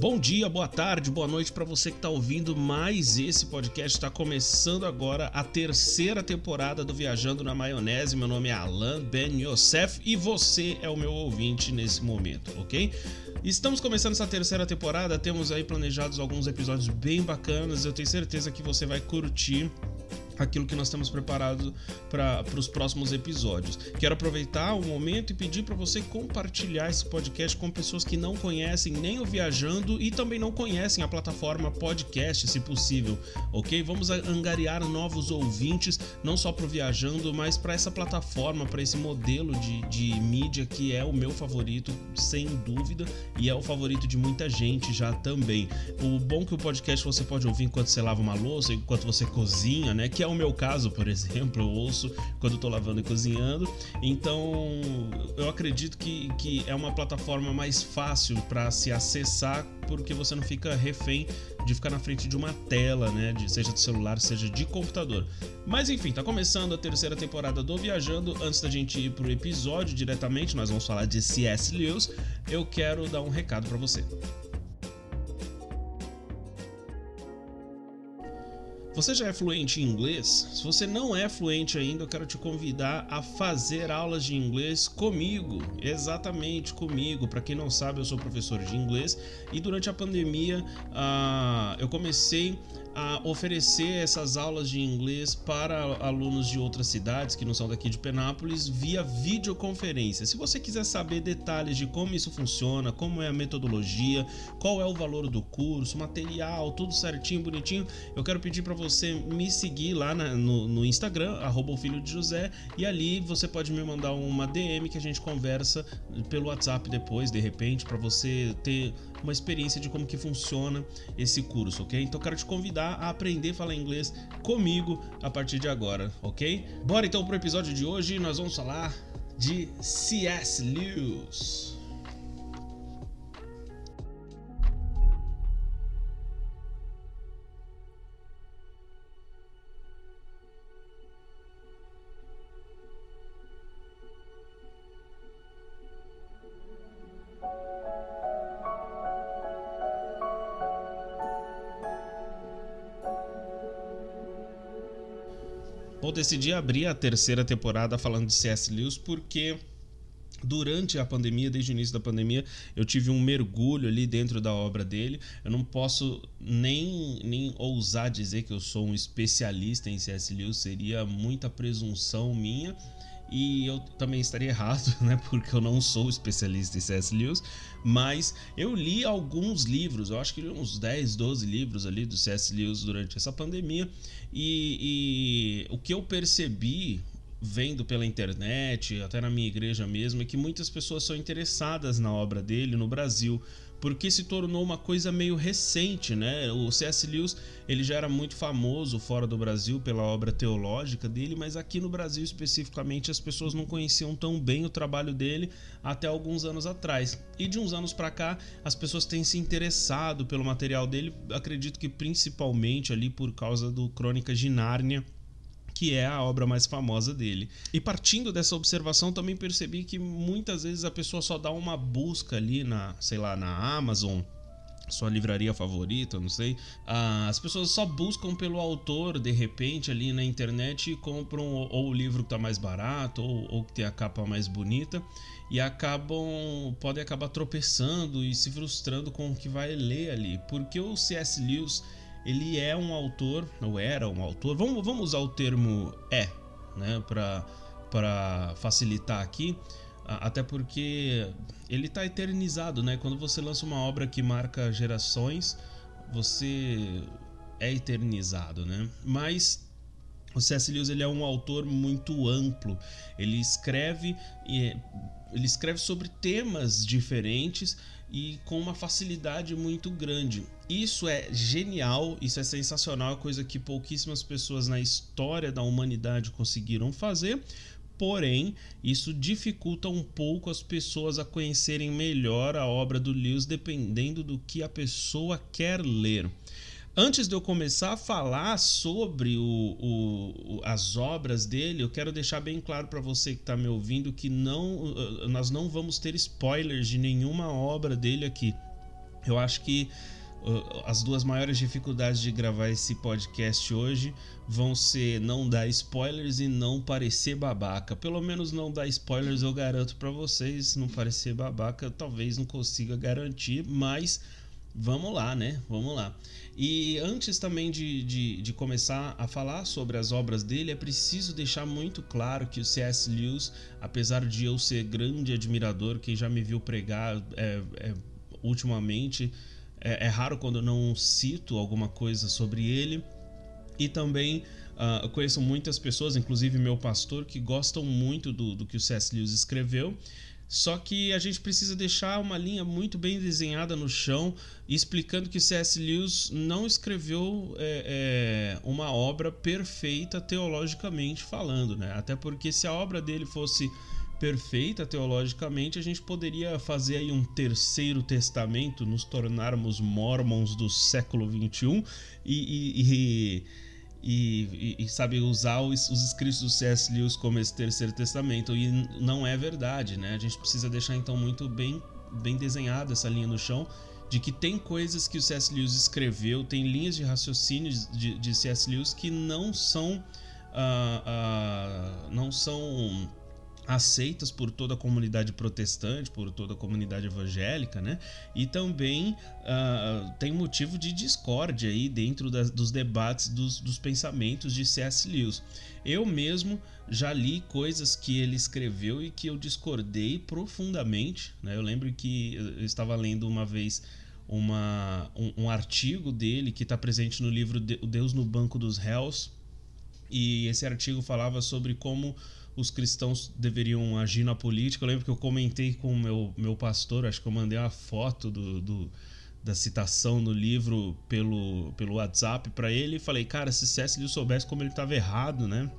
Bom dia, boa tarde, boa noite para você que está ouvindo mais esse podcast. Está começando agora a terceira temporada do Viajando na Maionese. Meu nome é Alan Ben Yosef e você é o meu ouvinte nesse momento, ok? Estamos começando essa terceira temporada, temos aí planejados alguns episódios bem bacanas. Eu tenho certeza que você vai curtir aquilo que nós temos preparado para os próximos episódios. Quero aproveitar o momento e pedir para você compartilhar esse podcast com pessoas que não conhecem nem o Viajando e também não conhecem a plataforma podcast, se possível, ok? Vamos angariar novos ouvintes, não só para o Viajando, mas para essa plataforma, para esse modelo de, de mídia que é o meu favorito, sem dúvida, e é o favorito de muita gente já também. O bom que o podcast você pode ouvir enquanto você lava uma louça, enquanto você cozinha, né? Que é o meu caso, por exemplo, eu ouço quando estou lavando e cozinhando. Então, eu acredito que, que é uma plataforma mais fácil para se acessar, porque você não fica refém de ficar na frente de uma tela, né? De, seja de celular, seja de computador. Mas enfim, tá começando a terceira temporada do Viajando. Antes da gente ir pro episódio diretamente, nós vamos falar de C.S. Lewis. Eu quero dar um recado para você. Você já é fluente em inglês? Se você não é fluente ainda, eu quero te convidar a fazer aulas de inglês comigo, exatamente comigo. Para quem não sabe, eu sou professor de inglês e durante a pandemia uh, eu comecei a oferecer essas aulas de inglês para alunos de outras cidades que não são daqui de Penápolis via videoconferência. Se você quiser saber detalhes de como isso funciona, como é a metodologia, qual é o valor do curso, material, tudo certinho, bonitinho, eu quero pedir para você me seguir lá na, no, no, Instagram, arroba José, e ali você pode me mandar uma DM que a gente conversa pelo WhatsApp depois, de repente, para você ter uma experiência de como que funciona esse curso, ok? Então quero te convidar a aprender a falar inglês comigo a partir de agora, ok? Bora então pro episódio de hoje, nós vamos falar de C.S. Lewis. Bom, decidi abrir a terceira temporada falando de C.S. Lewis porque durante a pandemia, desde o início da pandemia, eu tive um mergulho ali dentro da obra dele. Eu não posso nem, nem ousar dizer que eu sou um especialista em C.S. Lewis, seria muita presunção minha e eu também estaria errado, né? Porque eu não sou especialista em C.S. Lewis, mas eu li alguns livros, eu acho que li uns 10, 12 livros ali do C.S. Lewis durante essa pandemia, e, e o que eu percebi vendo pela internet, até na minha igreja mesmo, é que muitas pessoas são interessadas na obra dele no Brasil porque se tornou uma coisa meio recente, né? O C.S. Lewis ele já era muito famoso fora do Brasil pela obra teológica dele, mas aqui no Brasil especificamente as pessoas não conheciam tão bem o trabalho dele até alguns anos atrás. E de uns anos para cá as pessoas têm se interessado pelo material dele, acredito que principalmente ali por causa do Crônicas de Nárnia que é a obra mais famosa dele. E partindo dessa observação, também percebi que muitas vezes a pessoa só dá uma busca ali na, sei lá, na Amazon, sua livraria favorita, não sei. Ah, as pessoas só buscam pelo autor de repente ali na internet e compram ou, o livro que está mais barato ou, ou que tem a capa mais bonita e acabam podem acabar tropeçando e se frustrando com o que vai ler ali, porque o C.S. Lewis ele é um autor, ou era um autor, vamos, vamos usar o termo é, né, para facilitar aqui, até porque ele está eternizado, né? Quando você lança uma obra que marca gerações, você é eternizado, né? Mas o C.S. Lewis ele é um autor muito amplo. Ele escreve ele escreve sobre temas diferentes e com uma facilidade muito grande. Isso é genial, isso é sensacional, é coisa que pouquíssimas pessoas na história da humanidade conseguiram fazer. Porém, isso dificulta um pouco as pessoas a conhecerem melhor a obra do Lewis, dependendo do que a pessoa quer ler. Antes de eu começar a falar sobre o, o, as obras dele, eu quero deixar bem claro para você que está me ouvindo que não, nós não vamos ter spoilers de nenhuma obra dele aqui. Eu acho que as duas maiores dificuldades de gravar esse podcast hoje vão ser não dar spoilers e não parecer babaca. Pelo menos não dar spoilers eu garanto para vocês, não parecer babaca talvez não consiga garantir, mas vamos lá, né? Vamos lá. E antes também de, de, de, começar a falar sobre as obras dele, é preciso deixar muito claro que o C.S. Lewis, apesar de eu ser grande admirador, quem já me viu pregar é, é, ultimamente, é, é, raro quando não cito alguma coisa sobre ele. E também uh, conheço muitas pessoas, inclusive meu pastor, que gostam muito do, do que o C.S. Lewis escreveu. Só que a gente precisa deixar uma linha muito bem desenhada no chão, explicando que C.S. Lewis não escreveu é, é, uma obra perfeita teologicamente falando, né? Até porque se a obra dele fosse perfeita teologicamente, a gente poderia fazer aí um terceiro testamento, nos tornarmos mormons do século 21 e, e, e e, e, e, sabe usar os, os, escritos do C.S. Lewis como esse terceiro testamento e não é verdade, né? A gente precisa deixar então muito bem bem desenhada essa linha no chão de que tem coisas que o C.S. Lewis escreveu, tem linhas de raciocínio de, de C.S. Lewis que não são uh, uh, não são aceitas por toda a comunidade protestante, por toda a comunidade evangélica, né? E também uh, tem motivo de discórdia aí dentro dos debates dos, dos pensamentos de C.S. Lewis. Eu mesmo já li coisas que ele escreveu e que eu discordei profundamente. Né? Eu lembro que eu estava lendo uma vez uma, um, um artigo dele que está presente no livro O Deus no Banco dos Réus. E esse artigo falava sobre como os cristãos deveriam agir na política. Eu lembro que eu comentei com o meu, meu pastor, acho que eu mandei uma foto do, do da citação no livro pelo, pelo WhatsApp para ele e falei, cara, se. Lewis soubesse como ele estava errado, né?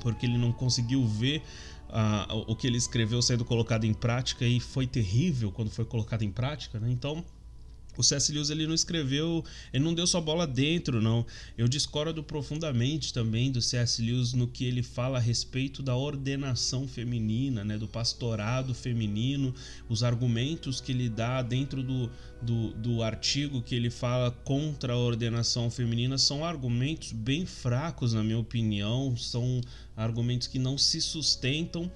Porque ele não conseguiu ver uh, o que ele escreveu sendo colocado em prática e foi terrível quando foi colocado em prática, né? Então o C.S. Lewis ele não escreveu, ele não deu sua bola dentro, não. Eu discordo profundamente também do C.S. Lewis no que ele fala a respeito da ordenação feminina, né, do pastorado feminino, os argumentos que ele dá dentro do, do, do artigo que ele fala contra a ordenação feminina são argumentos bem fracos, na minha opinião, são argumentos que não se sustentam.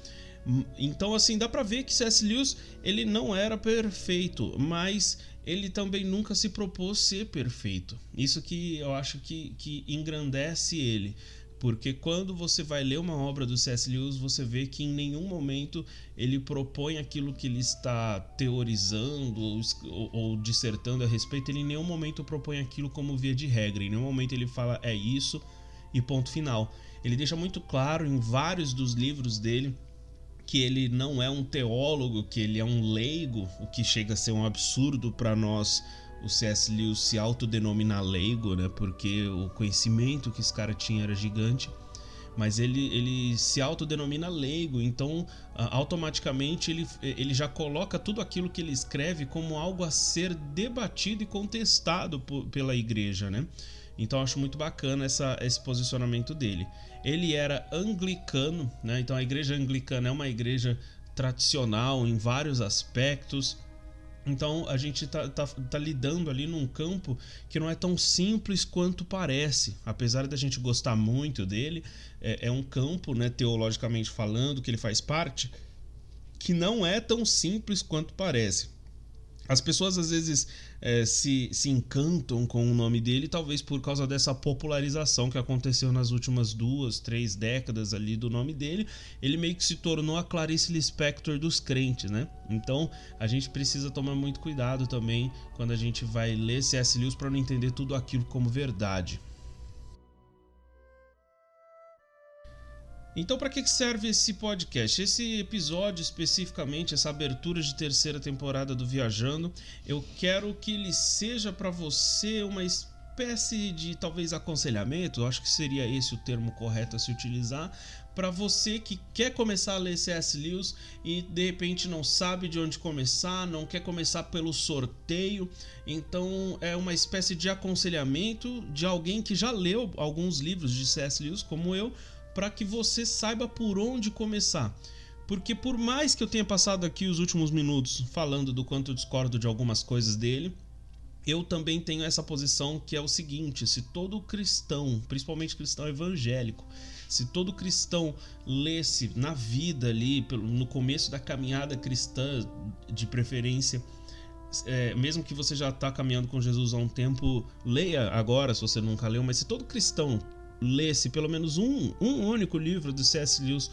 Então, assim, dá pra ver que C.S. Lewis ele não era perfeito, mas ele também nunca se propôs ser perfeito. Isso que eu acho que, que engrandece ele. Porque quando você vai ler uma obra do C.S. Lewis, você vê que em nenhum momento ele propõe aquilo que ele está teorizando ou, ou, ou, dissertando a respeito, ele em nenhum momento propõe aquilo como via de regra, em nenhum momento ele fala é isso e ponto final. Ele deixa muito claro em vários dos livros dele que ele não é um teólogo, que ele é um leigo, o que chega a ser um absurdo para nós o C.S. Lewis se autodenominar leigo, né? Porque o conhecimento que esse cara tinha era gigante. Mas ele, ele se autodenomina leigo, então automaticamente ele, ele já coloca tudo aquilo que ele escreve como algo a ser debatido e contestado por, pela igreja, né? Então acho muito bacana essa, esse posicionamento dele. Ele era anglicano, né? Então a igreja anglicana é uma igreja tradicional em vários aspectos. Então a gente tá, tá, tá, lidando ali num campo que não é tão simples quanto parece. Apesar da gente gostar muito dele, é, é um campo, né, teologicamente falando, que ele faz parte, que não é tão simples quanto parece. As pessoas às vezes é, se, se encantam com o nome dele, talvez por causa dessa popularização que aconteceu nas últimas duas, três décadas ali do nome dele. Ele meio que se tornou a Clarice Lispector dos crentes, né? Então a gente precisa tomar muito cuidado também quando a gente vai ler C.S. Lewis para não entender tudo aquilo como verdade. Então, para que serve esse podcast? Esse episódio especificamente, essa abertura de terceira temporada do Viajando, eu quero que ele seja para você uma espécie de talvez aconselhamento, acho que seria esse o termo correto a se utilizar, para você que quer começar a ler C.S. Lewis e de repente não sabe de onde começar, não quer começar pelo sorteio, então é uma espécie de aconselhamento de alguém que já leu alguns livros de C.S. Lewis, como eu para que você saiba por onde começar. Porque por mais que eu tenha passado aqui os últimos minutos falando do quanto eu discordo de algumas coisas dele, eu também tenho essa posição que é o seguinte: se todo cristão, principalmente cristão evangélico, se todo cristão lesse na vida ali, no começo da caminhada cristã, de preferência, é, mesmo que você já está caminhando com Jesus há um tempo, leia agora se você nunca leu, mas se todo cristão lesse pelo menos um, um único livro de C.S. Lewis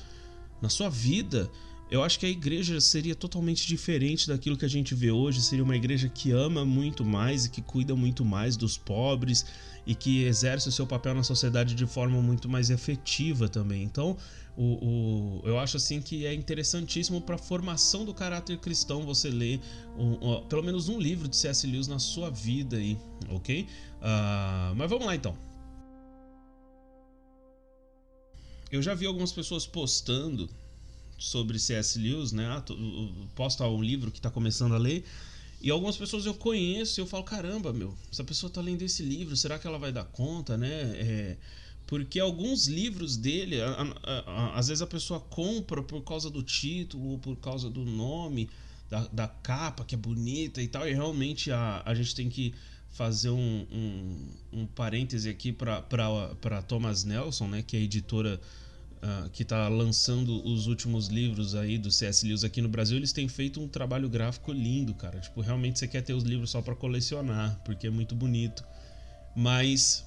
na sua vida, eu acho que a igreja seria totalmente diferente daquilo que a gente vê hoje. Seria uma igreja que ama muito mais e que cuida muito mais dos pobres e que exerce o seu papel na sociedade de forma muito mais efetiva também. Então, o, o eu acho assim que é interessantíssimo para a formação do caráter cristão você ler um, um, pelo menos um livro de C.S. Lewis na sua vida aí, ok? Uh, mas vamos lá então. Eu já vi algumas pessoas postando sobre C.S. Lewis, né? Ah, posta um livro que está começando a ler. E algumas pessoas eu conheço e eu falo, caramba, meu, essa pessoa está lendo esse livro, será que ela vai dar conta, né? É, porque alguns livros dele, a, a, a, às vezes a pessoa compra por causa do título ou por causa do nome, da, da capa que é bonita e tal, e realmente a, a gente tem que fazer um, um, um parêntese aqui para Thomas Nelson, né, que é a editora uh, que está lançando os últimos livros aí do C.S. Lewis aqui no Brasil, eles têm feito um trabalho gráfico lindo, cara. Tipo, realmente você quer ter os livros só para colecionar, porque é muito bonito. Mas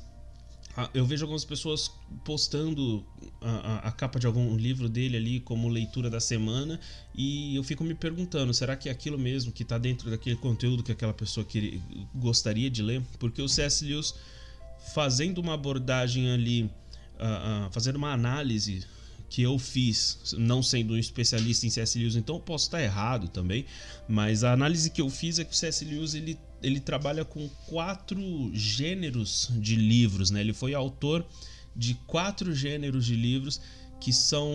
eu vejo algumas pessoas postando a, a, a, capa de algum livro dele ali como leitura da semana e eu fico me perguntando, será que é aquilo mesmo que está dentro daquele conteúdo que aquela pessoa que, gostaria de ler? Porque o C.S. Lewis fazendo uma abordagem ali uh, uh, fazendo uma análise que eu fiz, não sendo um especialista em C.S. Lewis, então eu posso estar errado também, mas a análise que eu fiz é que o C.S. Lewis ele, ele trabalha com quatro gêneros de livros, né? Ele foi autor de quatro gêneros de livros que são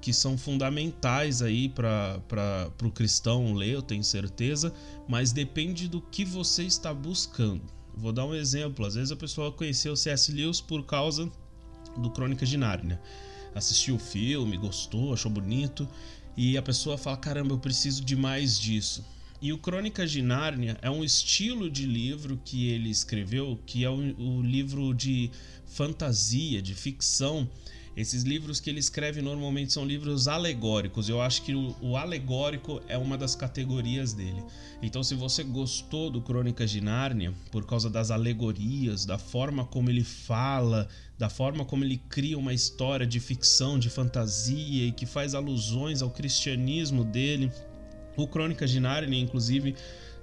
que são fundamentais aí para o cristão ler, eu tenho certeza, mas depende do que você está buscando. Vou dar um exemplo. Às vezes a pessoa conheceu C.S. Lewis por causa do Crônicas de Nárnia. Assistiu o filme, gostou, achou bonito e a pessoa fala: caramba, eu preciso de mais disso. E o Crônicas de Nárnia é um estilo de livro que ele escreveu, que é o, o livro de fantasia, de ficção, esses livros que ele escreve normalmente são livros alegóricos. Eu acho que o, o, alegórico é uma das categorias dele. Então, se você gostou do Crônicas de Nárnia por causa das alegorias, da forma como ele fala, da forma como ele cria uma história de ficção, de fantasia e que faz alusões ao cristianismo dele, o Crônicas de Nárnia, inclusive,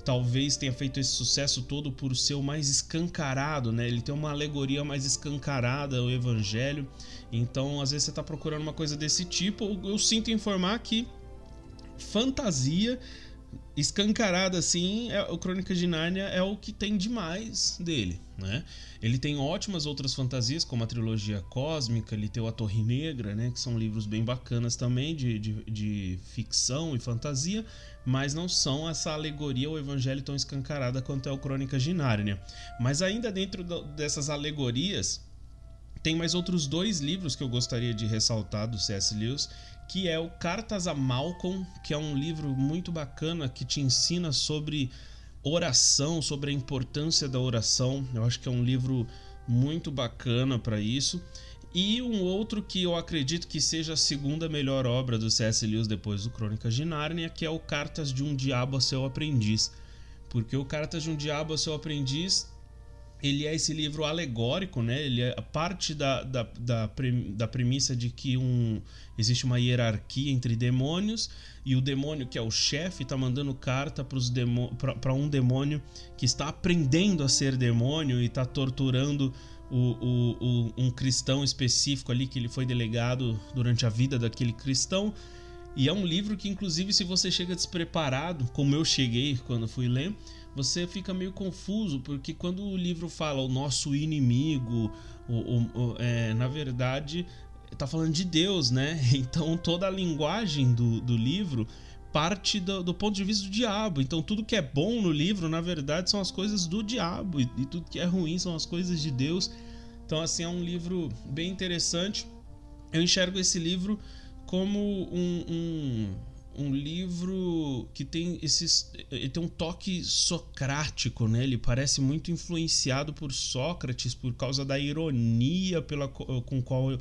talvez tenha feito esse sucesso todo por ser o mais escancarado, né? Ele tem uma alegoria mais escancarada ao evangelho. Então, às vezes você está procurando uma coisa desse tipo, eu sinto informar que fantasia escancarada assim, é, o Crônicas de Nárnia é o que tem demais dele, né? Ele tem ótimas outras fantasias, como a trilogia cósmica, ele tem A Torre Negra, né? Que são livros bem bacanas também de, de, de ficção e fantasia, mas não são essa alegoria ou evangelho tão escancarada quanto é o Crônicas de Nárnia. Mas ainda dentro do, dessas alegorias, tem mais outros dois livros que eu gostaria de ressaltar do C.S. Lewis, que é o Cartas a Malcolm, que é um livro muito bacana que te ensina sobre oração, sobre a importância da oração. Eu acho que é um livro muito bacana para isso. E um outro que eu acredito que seja a segunda melhor obra do C.S. Lewis depois do Crônicas de Nárnia, que é o Cartas de um Diabo a seu Aprendiz. Porque o Cartas de um Diabo a seu Aprendiz ele é esse livro alegórico, né? Ele é parte da, da, da, da premissa de que um, existe uma hierarquia entre demônios e o demônio que é o chefe está mandando carta para um demônio que está aprendendo a ser demônio e está torturando o, o, o, um cristão específico ali que ele foi delegado durante a vida daquele cristão. E é um livro que, inclusive, se você chega despreparado, como eu cheguei quando fui ler, você fica meio confuso, porque quando o livro fala o nosso inimigo, o, o, o é, na verdade está falando de Deus, né? Então toda a linguagem do, do livro parte do, do, ponto de vista do diabo. Então tudo que é bom no livro, na verdade, são as coisas do diabo, e, e tudo que é ruim são as coisas de Deus. Então, assim, é um livro bem interessante. Eu enxergo esse livro como um, um um livro que tem esses ele tem um toque socrático, né? Ele parece muito influenciado por Sócrates por causa da ironia pela com qual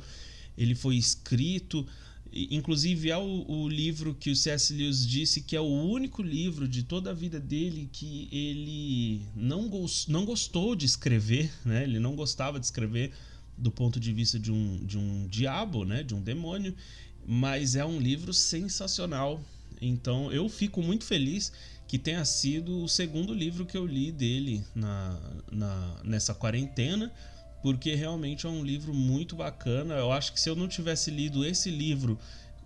ele foi escrito. Inclusive é o, o livro que o C.S. Lewis disse que é o único livro de toda a vida dele que ele não, gost, não gostou de escrever, né? Ele não gostava de escrever do ponto de vista de um, de um diabo, né? De um demônio mas é um livro sensacional. Então eu fico muito feliz que tenha sido o segundo livro que eu li dele na, na, nessa quarentena, porque realmente é um livro muito bacana. Eu acho que se eu não tivesse lido esse livro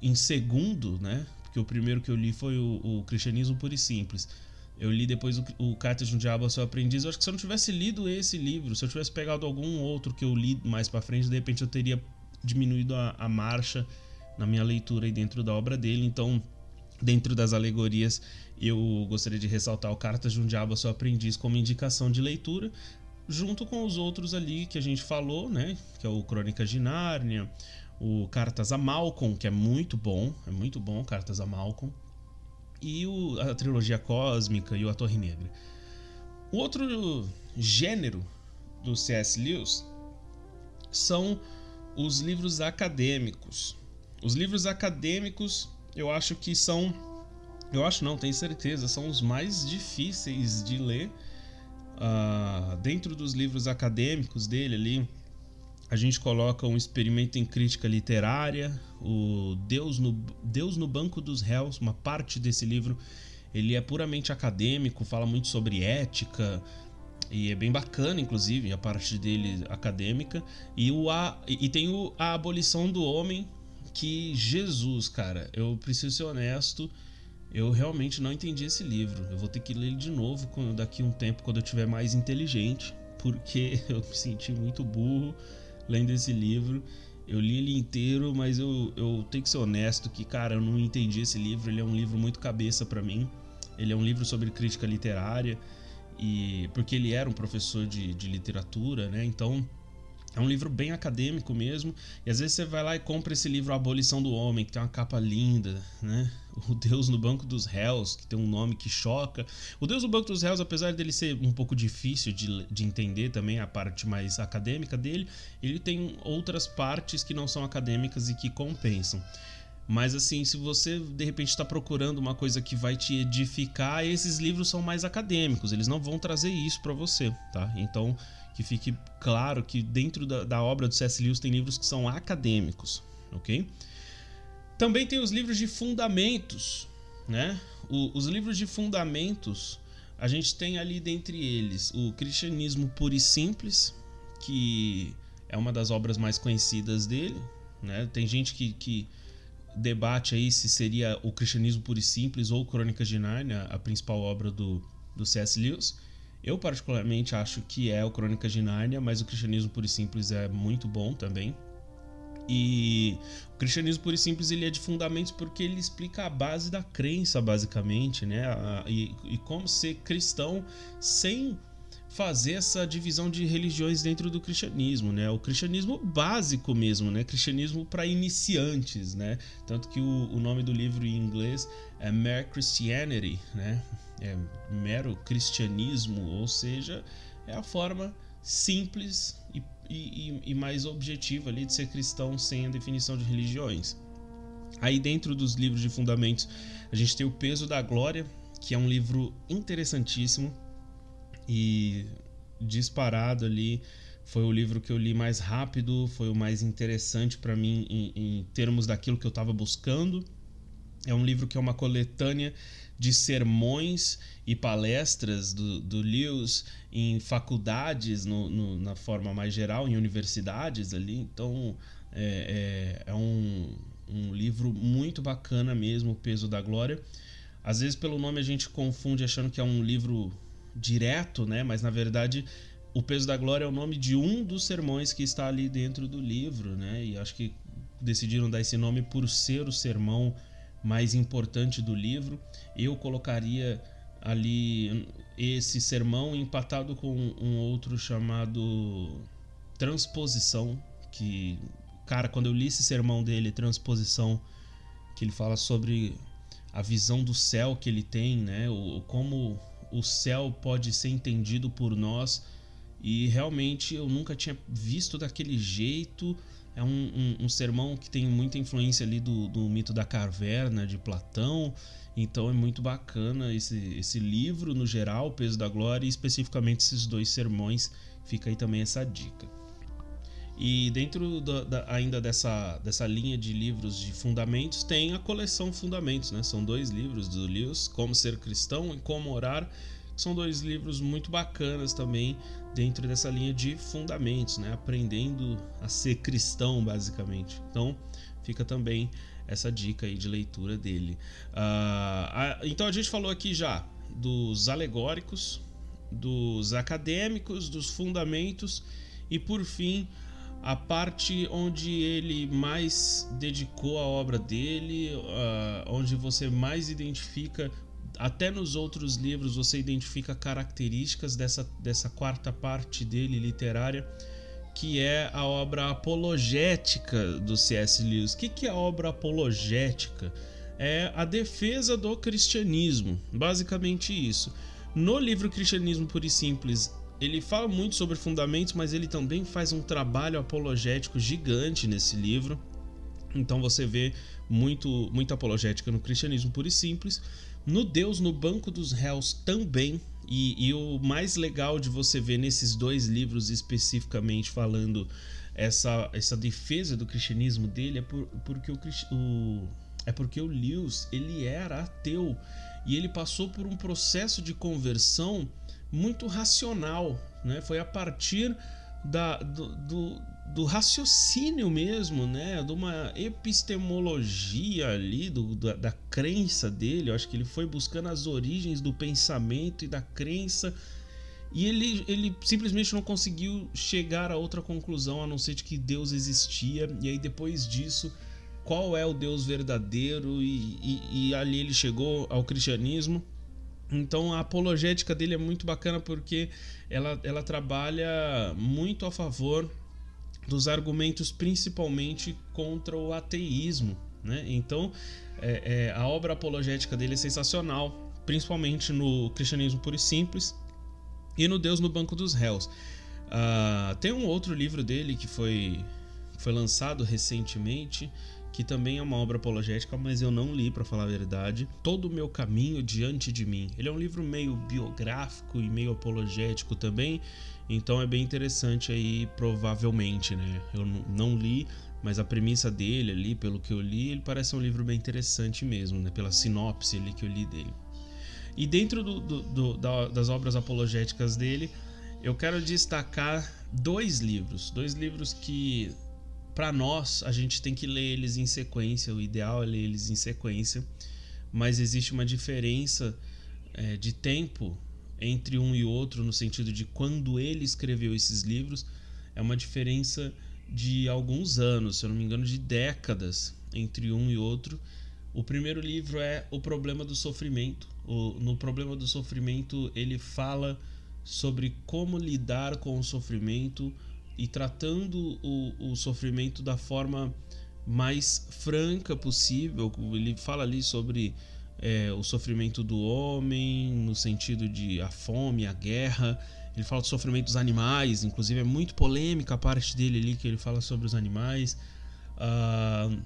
em segundo, né? Porque o primeiro que eu li foi o, o Cristianismo Puro e Simples. Eu li depois o, Cartas de um Diabo ao Seu Aprendiz. Eu acho que se eu não tivesse lido esse livro, se eu tivesse pegado algum outro que eu li mais para frente, de repente eu teria diminuído a, a marcha na minha leitura aí dentro da obra dele. Então, dentro das alegorias, eu gostaria de ressaltar o Cartas de um Diabo Seu Aprendiz como indicação de leitura, junto com os outros ali que a gente falou, né? Que é o Crônicas de Nárnia, o Cartas a Malcolm, que é muito bom, é muito bom Cartas a Malcolm, e o, a trilogia cósmica e o A Torre Negra. O outro gênero do C.S. Lewis são os livros acadêmicos. Os livros acadêmicos, eu acho que são. Eu acho não, tenho certeza, são os mais difíceis de ler. Uh, dentro dos livros acadêmicos dele ali, a gente coloca um experimento em crítica literária, o Deus no, Deus no Banco dos Réus, uma parte desse livro ele é puramente acadêmico, fala muito sobre ética e é bem bacana, inclusive, a parte dele acadêmica. E, o a, e tem o, a abolição do homem, que Jesus, cara, eu preciso ser honesto, eu realmente não entendi esse livro. Eu vou ter que ler ele de novo daqui a um tempo, quando eu tiver mais inteligente, porque eu me senti muito burro lendo esse livro. Eu li ele inteiro, mas eu, eu tenho que ser honesto que, cara, eu não entendi esse livro. Ele é um livro muito cabeça para mim. Ele é um livro sobre crítica literária e porque ele era um professor de, de literatura, né? Então é um livro bem acadêmico mesmo. E às vezes você vai lá e compra esse livro A Abolição do Homem, que tem uma capa linda, né? O Deus no Banco dos Réus, que tem um nome que choca. O Deus no Banco dos Réus, apesar dele ser um pouco difícil de, de entender também, a parte mais acadêmica dele, ele tem outras partes que não são acadêmicas e que compensam. Mas assim, se você de repente está procurando uma coisa que vai te edificar, esses livros são mais acadêmicos, eles não vão trazer isso para você, tá? Então que fique claro que dentro da, da obra do C.S. Lewis tem livros que são acadêmicos, ok? Também tem os livros de fundamentos, né? O, os livros de fundamentos, a gente tem ali dentre eles o Cristianismo Puro e Simples, que é uma das obras mais conhecidas dele, né? Tem gente que, que debate aí se seria o Cristianismo Puro e Simples ou Crônicas de Nárnia a principal obra do, do C.S. Lewis. Eu, particularmente, acho que é o Crônicas de Nárnia, mas o Cristianismo Puro e Simples é muito bom também. E o cristianismo puro e simples ele é de fundamentos porque ele explica a base da crença, basicamente, né? E, e como ser cristão sem fazer essa divisão de religiões dentro do cristianismo, né? O cristianismo básico mesmo, né? Cristianismo para iniciantes, né? Tanto que o, o, nome do livro em inglês é Mere Christianity, né? É mero cristianismo, ou seja, é a forma simples e, e, e mais objetiva ali de ser cristão sem a definição de religiões. Aí dentro dos livros de fundamentos a gente tem o Peso da Glória, que é um livro interessantíssimo e disparado ali foi o livro que eu li mais rápido, foi o mais interessante para mim em, em, termos daquilo que eu estava buscando. É um livro que é uma coletânea de sermões e palestras do, do Lewis em faculdades, no, no, na forma mais geral, em universidades ali. Então é, é, é um, um livro muito bacana mesmo, O Peso da Glória. Às vezes, pelo nome, a gente confunde achando que é um livro direto, né? Mas na verdade, o peso da glória é o nome de um dos sermões que está ali dentro do livro, né? E acho que decidiram dar esse nome por ser o sermão mais importante do livro. Eu colocaria ali esse sermão empatado com um outro chamado Transposição, que cara, quando eu li esse sermão dele, Transposição, que ele fala sobre a visão do céu que ele tem, né? O, como o céu pode ser entendido por nós. E realmente eu nunca tinha visto daquele jeito. É um, um, um sermão que tem muita influência ali do, do mito da caverna de Platão. Então é muito bacana esse, esse livro no geral, o Peso da Glória, e especificamente esses dois sermões. Fica aí também essa dica. E dentro da, da, ainda dessa, dessa linha de livros de fundamentos, tem a coleção Fundamentos, né? São dois livros do Lewis, Como Ser Cristão e Como Orar. São dois livros muito bacanas também dentro dessa linha de fundamentos, né? Aprendendo a ser cristão, basicamente. Então, fica também essa dica aí de leitura dele. Uh, a, então, a gente falou aqui já dos alegóricos, dos acadêmicos, dos fundamentos e, por fim, a parte onde ele mais dedicou a obra dele, uh, onde você mais identifica, até nos outros livros você identifica características dessa, dessa quarta parte dele literária, que é a obra apologética do C.S. Lewis. O que, que é a obra apologética? É a defesa do cristianismo, basicamente isso. No livro Cristianismo Puro e Simples, ele fala muito sobre fundamentos, mas ele também faz um trabalho apologético gigante nesse livro. Então você vê muito, muita apologética no cristianismo puro e simples. No Deus no Banco dos Réus também. E, e o mais legal de você ver nesses dois livros especificamente falando essa, essa defesa do cristianismo dele é por, porque o, o, é porque o Lewis ele era ateu e ele passou por um processo de conversão muito racional, né? Foi a partir da, do, do, do, raciocínio mesmo, né? De uma epistemologia ali, do, da, da crença dele. Eu acho que ele foi buscando as origens do pensamento e da crença. E ele, ele simplesmente não conseguiu chegar a outra conclusão a não ser de que Deus existia. E aí depois disso, qual é o Deus verdadeiro? E, e, e ali ele chegou ao cristianismo então a apologética dele é muito bacana porque ela, ela trabalha muito a favor dos argumentos principalmente contra o ateísmo. Né? Então é, é, a obra apologética dele é sensacional, principalmente no Cristianismo Puro e Simples e no Deus no Banco dos Réus. Uh, tem um outro livro dele que foi, foi lançado recentemente que também é uma obra apologética, mas eu não li para falar a verdade. Todo o meu caminho diante de mim. Ele é um livro meio biográfico e meio apologético também, então é bem interessante aí, provavelmente, né? Eu não li, mas a premissa dele ali, pelo que eu li, ele parece um livro bem interessante mesmo, né? Pela sinopse ali que eu li dele. E dentro do, do, do, da, das obras apologéticas dele, eu quero destacar dois livros, dois livros que para nós, a gente tem que ler eles em sequência, o ideal é ler eles em sequência, mas existe uma diferença é, de tempo entre um e outro, no sentido de quando ele escreveu esses livros, é uma diferença de alguns anos, se eu não me engano, de décadas entre um e outro. O primeiro livro é O Problema do Sofrimento. O, no Problema do Sofrimento, ele fala sobre como lidar com o sofrimento e tratando o, o sofrimento da forma mais franca possível. Ele fala ali sobre é, o sofrimento do homem, no sentido de a fome, a guerra. Ele fala do sofrimento dos animais, inclusive é muito polêmica a parte dele ali que ele fala sobre os animais. Uh,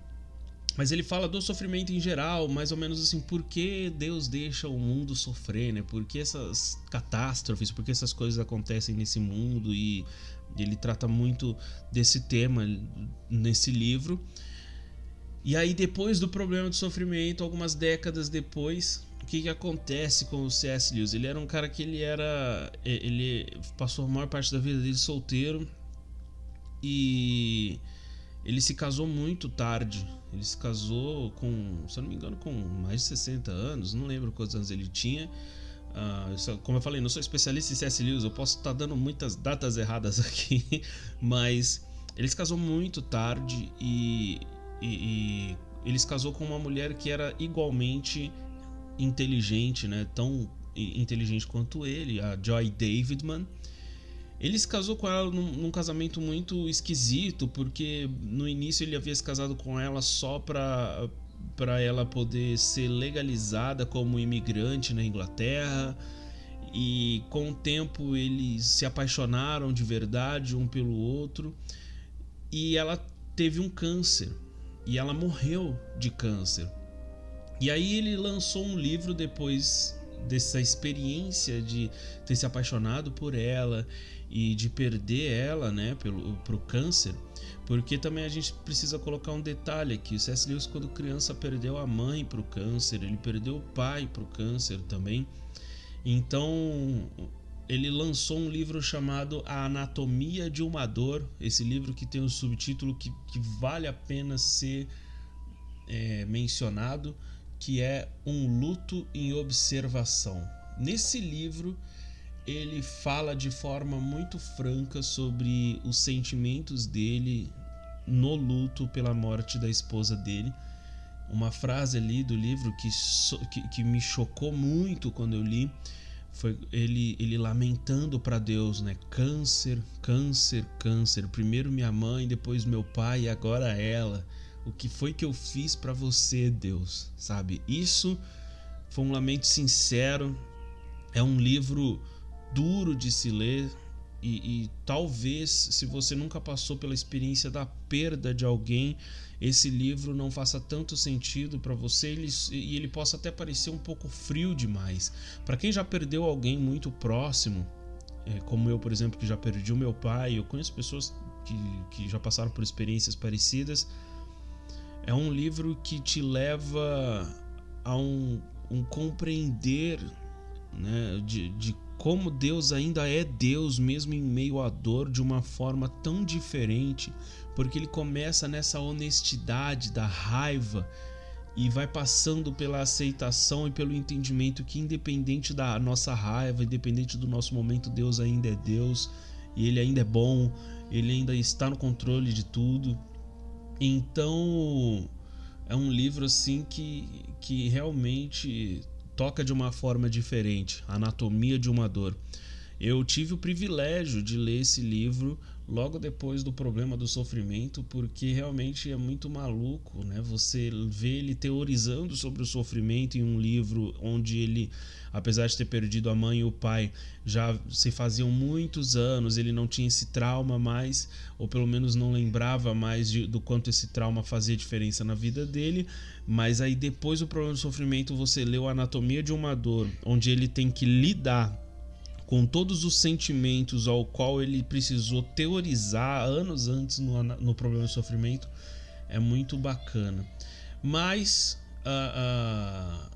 mas ele fala do sofrimento em geral, mais ou menos assim, por que Deus deixa o mundo sofrer, né? Por que essas catástrofes, por que essas coisas acontecem nesse mundo e ele trata muito desse tema nesse livro. E aí, depois do problema do sofrimento, algumas décadas depois, o que, que acontece com o C.S. Lewis? Ele era um cara que ele era. Ele passou a maior parte da vida dele solteiro. E ele se casou muito tarde. Ele se casou com, se eu não me engano, com mais de 60 anos. Não lembro quantos anos ele tinha. Uh, como eu falei, não sou especialista em C.S. Lewis, eu posso estar dando muitas datas erradas aqui, mas ele se casou muito tarde e, e, e ele se casou com uma mulher que era igualmente inteligente, né? Tão inteligente quanto ele, a Joy Davidman. Ele se casou com ela num, num, casamento muito esquisito, porque no início ele havia se casado com ela só pra, para ela poder ser legalizada como imigrante na Inglaterra. E com o tempo eles se apaixonaram de verdade um pelo outro. E ela teve um câncer. E ela morreu de câncer. E aí ele lançou um livro depois dessa experiência de ter se apaixonado por ela e de perder ela, né, pelo pro câncer, porque também a gente precisa colocar um detalhe aqui. O C.S. Lewis quando criança perdeu a mãe pro câncer, ele perdeu o pai pro câncer também. Então, ele lançou um livro chamado A Anatomia de uma Dor. Esse livro que tem um subtítulo que, que vale a pena ser é, mencionado, que é Um Luto em Observação. Nesse livro, ele fala de forma muito franca sobre os sentimentos dele no luto pela morte da esposa dele. Uma frase ali do livro que, que, que me chocou muito quando eu li foi ele, ele lamentando para Deus, né? Câncer, câncer, câncer. Primeiro minha mãe, depois meu pai e agora ela. O que foi que eu fiz para você, Deus? Sabe? Isso foi um lamento sincero. É um livro duro de se ler e, e, talvez se você nunca passou pela experiência da perda de alguém, esse livro não faça tanto sentido para você ele, e ele possa até parecer um pouco frio demais. Para quem já perdeu alguém muito próximo, é, como eu, por exemplo, que já perdi o meu pai, eu conheço pessoas que, que já passaram por experiências parecidas. É um livro que te leva a um, um compreender né, de, de como Deus ainda é Deus, mesmo em meio à dor, de uma forma tão diferente, porque ele começa nessa honestidade da raiva e vai passando pela aceitação e pelo entendimento que, independente da nossa raiva, independente do nosso momento, Deus ainda é Deus e Ele ainda é bom, Ele ainda está no controle de tudo. Então, é um livro assim que, que realmente toca de uma forma diferente, Anatomia de uma Dor. Eu tive o privilégio de ler esse livro logo depois do problema do sofrimento, porque realmente é muito maluco, né? Você vê ele teorizando sobre o sofrimento em um livro onde ele, apesar de ter perdido a mãe e o pai, já se faziam muitos anos, ele não tinha esse trauma mais, ou pelo menos não lembrava mais de, do quanto esse trauma fazia diferença na vida dele, mas aí depois do problema do sofrimento você leu a Anatomia de uma Dor, onde ele tem que lidar com todos os sentimentos ao qual ele precisou teorizar anos antes no, no problema do sofrimento, é muito bacana. Mas uh, uh,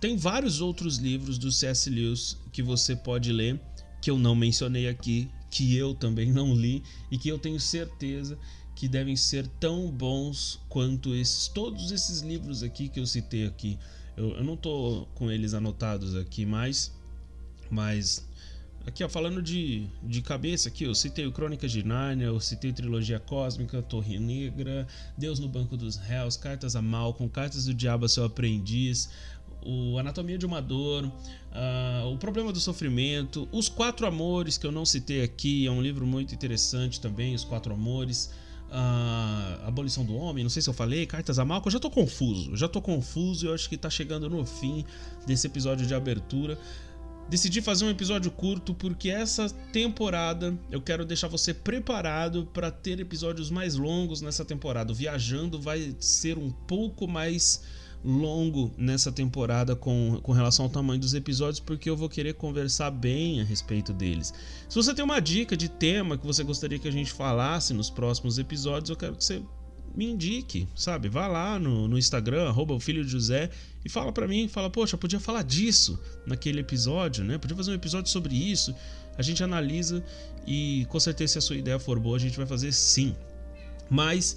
tem vários outros livros do C.S. Lewis que você pode ler, que eu não mencionei aqui, que eu também não li e que eu tenho certeza que devem ser tão bons quanto esses todos esses livros aqui que eu citei aqui. Eu, eu não estou com eles anotados aqui mais, mas aqui ó, falando de, de cabeça aqui, eu citei o Crônicas de Nárnia, eu citei Trilogia Cósmica, Torre Negra, Deus no Banco dos Réus, Cartas a Malcolm, Cartas do Diabo a Seu Aprendiz, o Anatomia de uma Dor, uh, O Problema do Sofrimento, Os Quatro Amores, que eu não citei aqui, é um livro muito interessante também, Os Quatro Amores a abolição do homem, não sei se eu falei, cartas a Malco, eu já tô confuso, já tô confuso e eu acho que tá chegando no fim desse episódio de abertura. Decidi fazer um episódio curto porque essa temporada eu quero deixar você preparado para ter episódios mais longos nessa temporada. O Viajando vai ser um pouco mais longo nessa temporada com, com relação ao tamanho dos episódios, porque eu vou querer conversar bem a respeito deles. Se você tem uma dica de tema que você gostaria que a gente falasse nos próximos episódios, eu quero que você me indique, sabe? Vá lá no, no Instagram, arroba o filho de José, e fala para mim, fala, poxa, podia falar disso naquele episódio, né? Podia fazer um episódio sobre isso. A gente analisa e com certeza se a sua ideia for boa, a gente vai fazer sim. Mas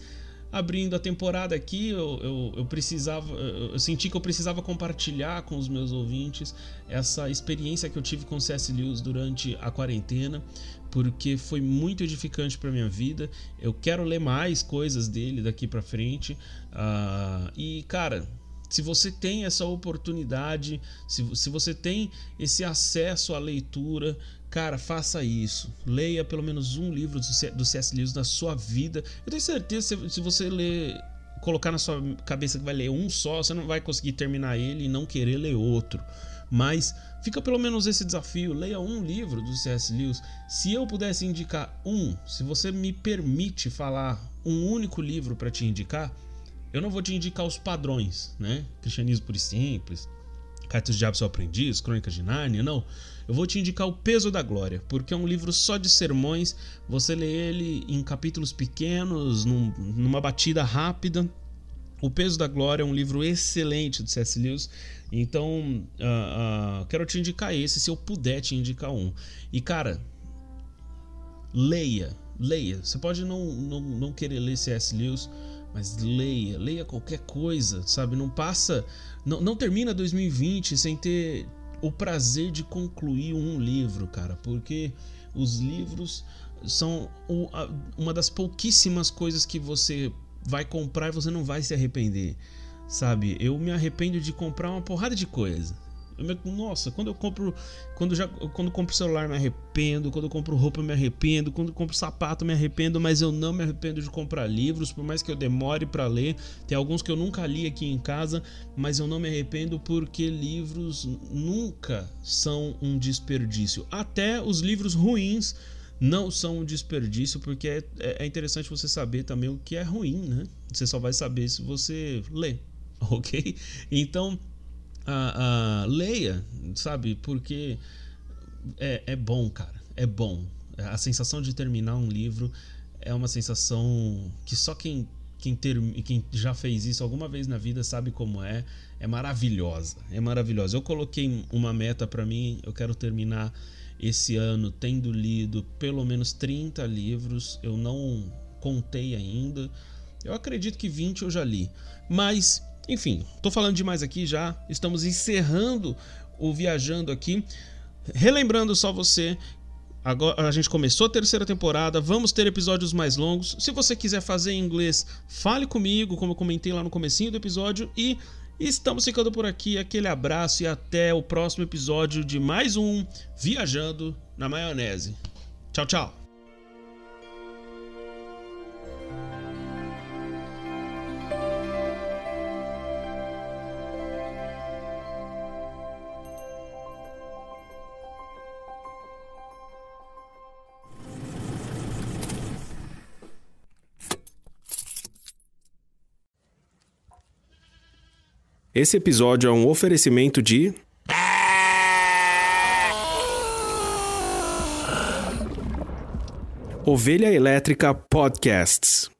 abrindo a temporada aqui, eu, eu, eu, precisava, eu senti que eu precisava compartilhar com os meus ouvintes essa experiência que eu tive com C.S. Lewis durante a quarentena, porque foi muito edificante para minha vida. Eu quero ler mais coisas dele daqui para frente. Uh, e cara, se você tem essa oportunidade, se, se você tem esse acesso à leitura, cara, faça isso. Leia pelo menos um livro do C.S. Lewis na sua vida. Eu tenho certeza que se você ler colocar na sua cabeça que vai ler um só, você não vai conseguir terminar ele e não querer ler outro. Mas fica pelo menos esse desafio, leia um livro do C.S. Lewis. Se eu pudesse indicar um, se você me permite falar um único livro para te indicar, eu não vou te indicar os padrões, né? Cristianismo por simples, Cartas de Diabo Seu Aprendiz, Crônicas de Nárnia, não. Eu vou te indicar o Peso da Glória, porque é um livro só de sermões. Você lê ele em capítulos pequenos, num, numa batida rápida. O Peso da Glória é um livro excelente de C.S. Lewis. Então, uh, uh, quero te indicar esse, se eu puder te indicar um. E, cara, leia, leia. Você pode não, não, não querer ler C.S. Lewis, mas leia, leia qualquer coisa, sabe? Não passa, não, não termina 2020 sem ter o prazer de concluir um livro, cara, porque os livros são uma das pouquíssimas coisas que você vai comprar e você não vai se arrepender sabe? Eu me arrependo de comprar uma porrada de coisa. Nossa, quando eu compro, quando já, quando compro celular me arrependo, quando eu compro roupa me arrependo, quando eu compro sapato me arrependo, mas eu não me arrependo de comprar livros, por mais que eu demore para ler. Tem alguns que eu nunca li aqui em casa, mas eu não me arrependo porque livros nunca são um desperdício. Até os livros ruins não são um desperdício, porque é, é interessante você saber também o que é ruim, né? Você só vai saber se você ler. ok? Então, a, leia, sabe? Porque é, é bom, cara. É bom. A sensação de terminar um livro é uma sensação que só quem, quem, ter, quem já fez isso alguma vez na vida sabe como é. É maravilhosa. É maravilhosa. Eu coloquei uma meta para mim. Eu quero terminar esse ano tendo lido pelo menos 30 livros. Eu não contei ainda. Eu acredito que 20 eu já li. Mas enfim, tô falando demais aqui já. Estamos encerrando o Viajando aqui. Relembrando só você Agora a gente começou a terceira temporada, vamos ter episódios mais longos. Se você quiser fazer em inglês, fale comigo, como eu comentei lá no comecinho do episódio e estamos ficando por aqui. Aquele abraço e até o próximo episódio de mais um Viajando na Maionese. Tchau, tchau. Esse episódio é um oferecimento de. Ovelha Elétrica Podcasts.